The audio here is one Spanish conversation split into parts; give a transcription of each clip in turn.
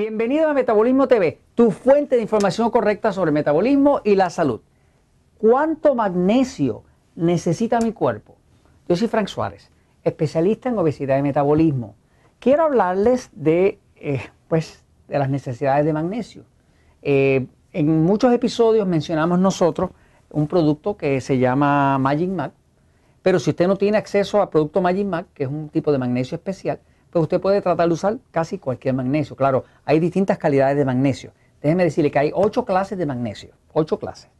Bienvenido a Metabolismo TV, tu fuente de información correcta sobre metabolismo y la salud. ¿Cuánto magnesio necesita mi cuerpo? Yo soy Frank Suárez, especialista en obesidad y metabolismo. Quiero hablarles de, eh, pues, de las necesidades de magnesio. Eh, en muchos episodios mencionamos nosotros un producto que se llama Magic Mac, pero si usted no tiene acceso al producto Magic Mac, que es un tipo de magnesio especial, pues usted puede tratar de usar casi cualquier magnesio. Claro, hay distintas calidades de magnesio. Déjeme decirle que hay ocho clases de magnesio, ocho clases.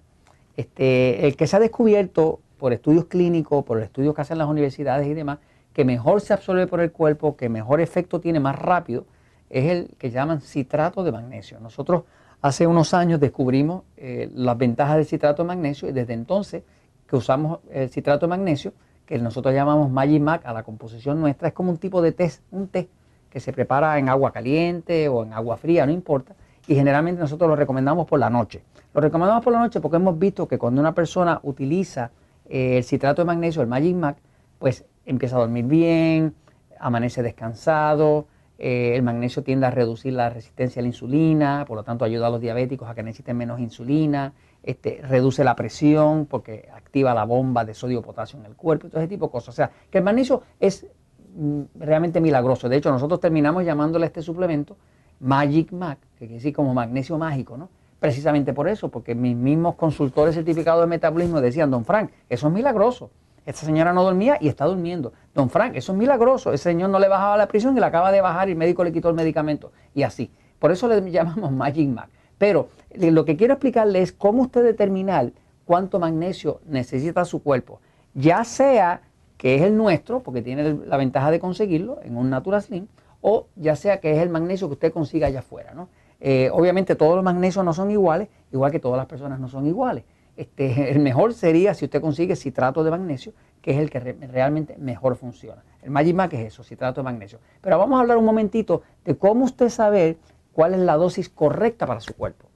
Este, el que se ha descubierto por estudios clínicos, por estudios que hacen las universidades y demás, que mejor se absorbe por el cuerpo, que mejor efecto tiene más rápido, es el que llaman citrato de magnesio. Nosotros hace unos años descubrimos eh, las ventajas del citrato de magnesio y desde entonces que usamos el citrato de magnesio, que nosotros llamamos Magic Mac a la composición nuestra, es como un tipo de té, un té que se prepara en agua caliente o en agua fría, no importa, y generalmente nosotros lo recomendamos por la noche. Lo recomendamos por la noche porque hemos visto que cuando una persona utiliza eh, el citrato de magnesio, el Magic Mac, pues empieza a dormir bien, amanece descansado, eh, el magnesio tiende a reducir la resistencia a la insulina, por lo tanto ayuda a los diabéticos a que necesiten menos insulina, este, reduce la presión porque activa la bomba de sodio-potasio en el cuerpo y todo ese tipo de cosas. O sea, que el magnesio es mm, realmente milagroso. De hecho, nosotros terminamos llamándole a este suplemento Magic Mac, que quiere decir como magnesio mágico, ¿no? Precisamente por eso, porque mis mismos consultores certificados de metabolismo decían, don Frank, eso es milagroso. Esta señora no dormía y está durmiendo. Don Frank, eso es milagroso. Ese señor no le bajaba la presión y le acaba de bajar y el médico le quitó el medicamento. Y así. Por eso le llamamos Magic Mac. Pero eh, lo que quiero explicarle es cómo usted determinar cuánto magnesio necesita su cuerpo, ya sea que es el nuestro, porque tiene la ventaja de conseguirlo en un Natural Slim, o ya sea que es el magnesio que usted consiga allá afuera. ¿no? Eh, obviamente todos los magnesios no son iguales, igual que todas las personas no son iguales. Este, el mejor sería si usted consigue citrato de magnesio, que es el que realmente mejor funciona. El Magic Mac es eso, citrato de magnesio. Pero vamos a hablar un momentito de cómo usted saber cuál es la dosis correcta para su cuerpo.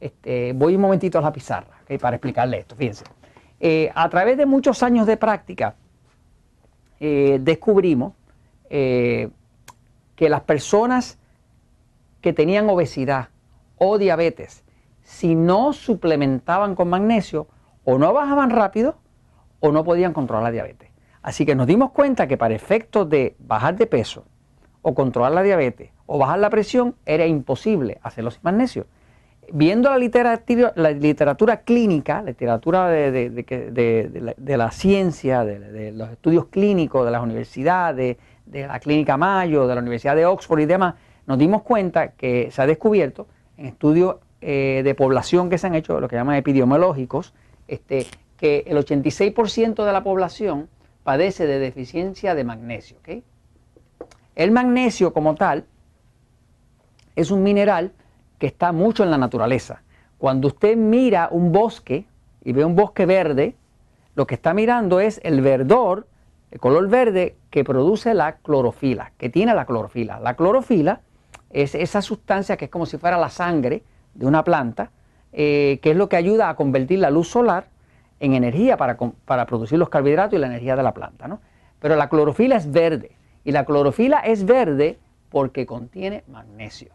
Este, voy un momentito a la pizarra para explicarle esto. Fíjense. Eh, a través de muchos años de práctica, eh, descubrimos eh, que las personas que tenían obesidad o diabetes, si no suplementaban con magnesio, o no bajaban rápido o no podían controlar la diabetes. Así que nos dimos cuenta que para efectos de bajar de peso o controlar la diabetes o bajar la presión, era imposible hacerlo sin magnesio. Viendo la literatura, clínica, la literatura de, la, ciencia, de, los estudios clínicos de las universidades, de la Clínica Mayo, de la Universidad de Oxford y demás, nos dimos cuenta que se ha descubierto en estudios eh, de población que se han hecho, lo que llaman epidemiológicos, este, que el 86% de la población padece de deficiencia de magnesio. El magnesio como tal es un mineral que está mucho en la naturaleza. Cuando usted mira un bosque y ve un bosque verde, lo que está mirando es el verdor, el color verde que produce la clorofila, que tiene la clorofila. La clorofila es esa sustancia que es como si fuera la sangre de una planta, eh, que es lo que ayuda a convertir la luz solar en energía para, para producir los carbohidratos y la energía de la planta. ¿no? Pero la clorofila es verde y la clorofila es verde porque contiene magnesio.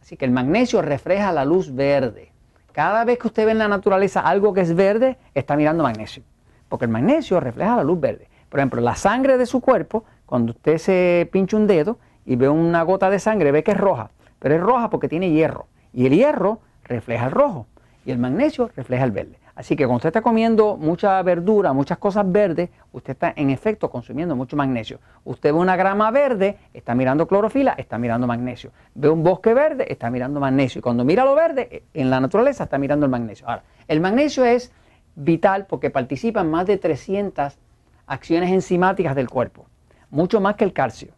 Así que el magnesio refleja la luz verde. Cada vez que usted ve en la naturaleza algo que es verde, está mirando magnesio. Porque el magnesio refleja la luz verde. Por ejemplo, la sangre de su cuerpo, cuando usted se pincha un dedo y ve una gota de sangre, ve que es roja. Pero es roja porque tiene hierro. Y el hierro refleja el rojo. Y el magnesio refleja el verde. Así que cuando usted está comiendo mucha verdura, muchas cosas verdes, usted está en efecto consumiendo mucho magnesio. Usted ve una grama verde, está mirando clorofila, está mirando magnesio. Ve un bosque verde, está mirando magnesio. Y cuando mira lo verde, en la naturaleza está mirando el magnesio. Ahora, el magnesio es vital porque participa en más de 300 acciones enzimáticas del cuerpo, mucho más que el calcio.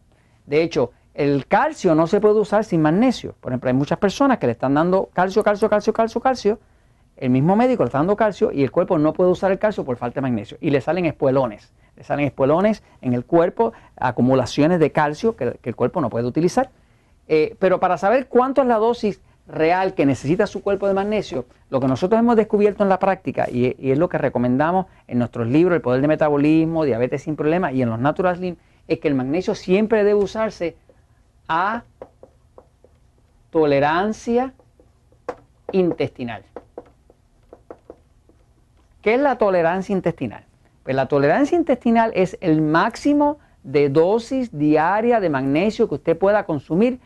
De hecho, el calcio no se puede usar sin magnesio. Por ejemplo, hay muchas personas que le están dando calcio, calcio, calcio, calcio, calcio el mismo médico le está dando calcio y el cuerpo no puede usar el calcio por falta de magnesio. Y le salen espuelones. Le salen espuelones en el cuerpo, acumulaciones de calcio que, el cuerpo no puede utilizar. Eh, pero para saber cuánto es la dosis real que necesita su cuerpo de magnesio, lo que nosotros hemos descubierto en la práctica y, es lo que recomendamos en nuestros libros, El Poder de Metabolismo, Diabetes sin Problemas y en los Natural Slim, es que el magnesio siempre debe usarse a tolerancia intestinal. ¿Qué es la tolerancia intestinal? Pues la tolerancia intestinal es el máximo de dosis diaria de magnesio que usted pueda consumir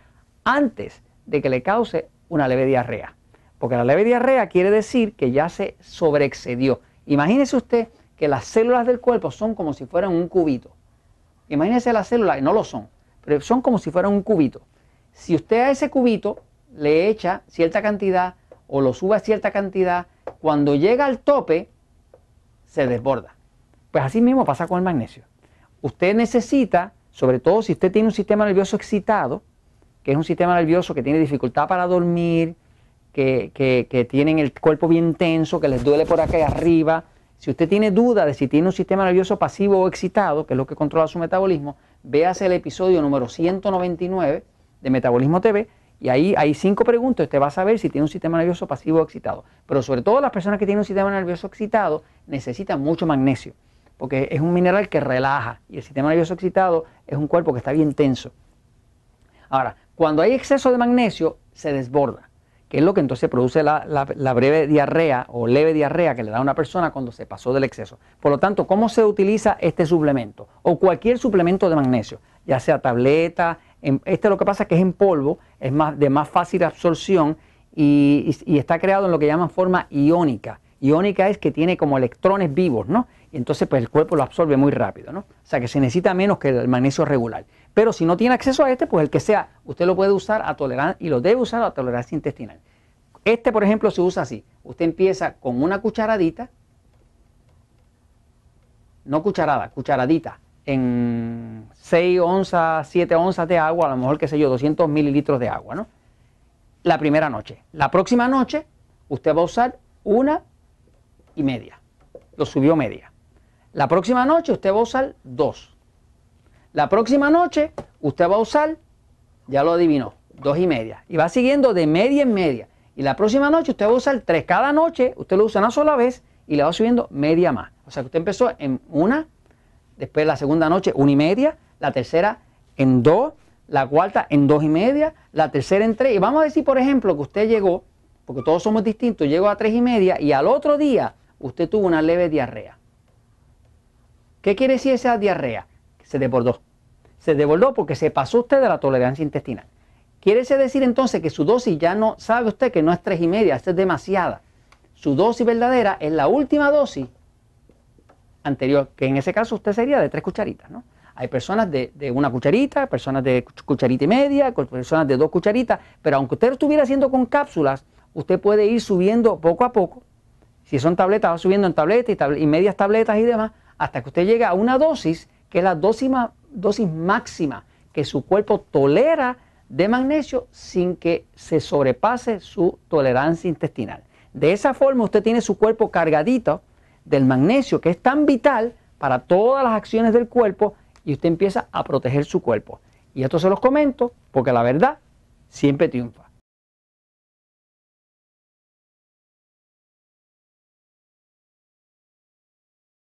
antes de que le cause una leve diarrea. Porque la leve diarrea quiere decir que ya se sobreexcedió. Imagínese usted que las células del cuerpo son como si fueran un cubito. Imagínese las células, no lo son, pero son como si fueran un cubito. Si usted a ese cubito le echa cierta cantidad o lo sube a cierta cantidad, cuando llega al tope, se desborda. Pues así mismo pasa con el magnesio. Usted necesita, sobre todo si usted tiene un sistema nervioso excitado, que es un sistema nervioso que tiene dificultad para dormir, que, que, tienen el cuerpo bien tenso, que les duele por acá arriba. Si usted tiene duda de si tiene un sistema nervioso pasivo o excitado, que es lo que controla su metabolismo, véase el episodio número 199 de Metabolismo TV y ahí hay cinco preguntas. Usted va a saber si tiene un sistema nervioso pasivo o excitado. Pero sobre todo las personas que tienen un sistema nervioso excitado necesitan mucho magnesio, porque es un mineral que relaja y el sistema nervioso excitado es un cuerpo que está bien tenso. Ahora, cuando hay exceso de magnesio, se desborda que es lo que entonces produce la, breve diarrea o leve diarrea que le da a una persona cuando se pasó del exceso. Por lo tanto, ¿cómo se utiliza este suplemento? O cualquier suplemento de magnesio, ya sea tableta, este lo que pasa es que es en polvo, es más, de más fácil absorción y, está creado en lo que llaman forma iónica. Iónica es que tiene como electrones vivos, ¿no? Y entonces pues el cuerpo lo absorbe muy rápido, ¿no? O sea que se necesita menos que el magnesio regular. Pero si no tiene acceso a este, pues el que sea, usted lo puede usar a tolerancia y lo debe usar a tolerancia intestinal. Este, por ejemplo, se usa así. Usted empieza con una cucharadita, no cucharada, cucharadita, en 6 onzas, 7 onzas de agua, a lo mejor, qué sé yo, 200 mililitros de agua, ¿no? La primera noche. La próxima noche, usted va a usar una y media. Lo subió media. La próxima noche, usted va a usar dos. La próxima noche usted va a usar, ya lo adivinó, dos y media. Y va siguiendo de media en media. Y la próxima noche usted va a usar tres. Cada noche usted lo usa una sola vez y le va subiendo media más. O sea que usted empezó en una, después la segunda noche una y media, la tercera en dos, la cuarta en dos y media, la tercera en tres. Y vamos a decir, por ejemplo, que usted llegó, porque todos somos distintos, llegó a tres y media y al otro día usted tuvo una leve diarrea. ¿Qué quiere decir esa diarrea? se desbordó. Se desbordó porque se pasó usted de la tolerancia intestinal. Quiere decir entonces que su dosis ya no, sabe usted que no es tres y media, es demasiada. Su dosis verdadera es la última dosis anterior, que en ese caso usted sería de tres cucharitas, ¿no? Hay personas de, una cucharita, personas de cucharita y media, personas de dos cucharitas, pero aunque usted lo estuviera haciendo con cápsulas, usted puede ir subiendo poco a poco. Si son tabletas, va subiendo en tabletas y, y medias tabletas y demás, hasta que usted llegue a una dosis que es la dosis máxima que su cuerpo tolera de magnesio sin que se sobrepase su tolerancia intestinal. De esa forma usted tiene su cuerpo cargadito del magnesio que es tan vital para todas las acciones del cuerpo y usted empieza a proteger su cuerpo. Y esto se los comento porque la verdad siempre triunfa.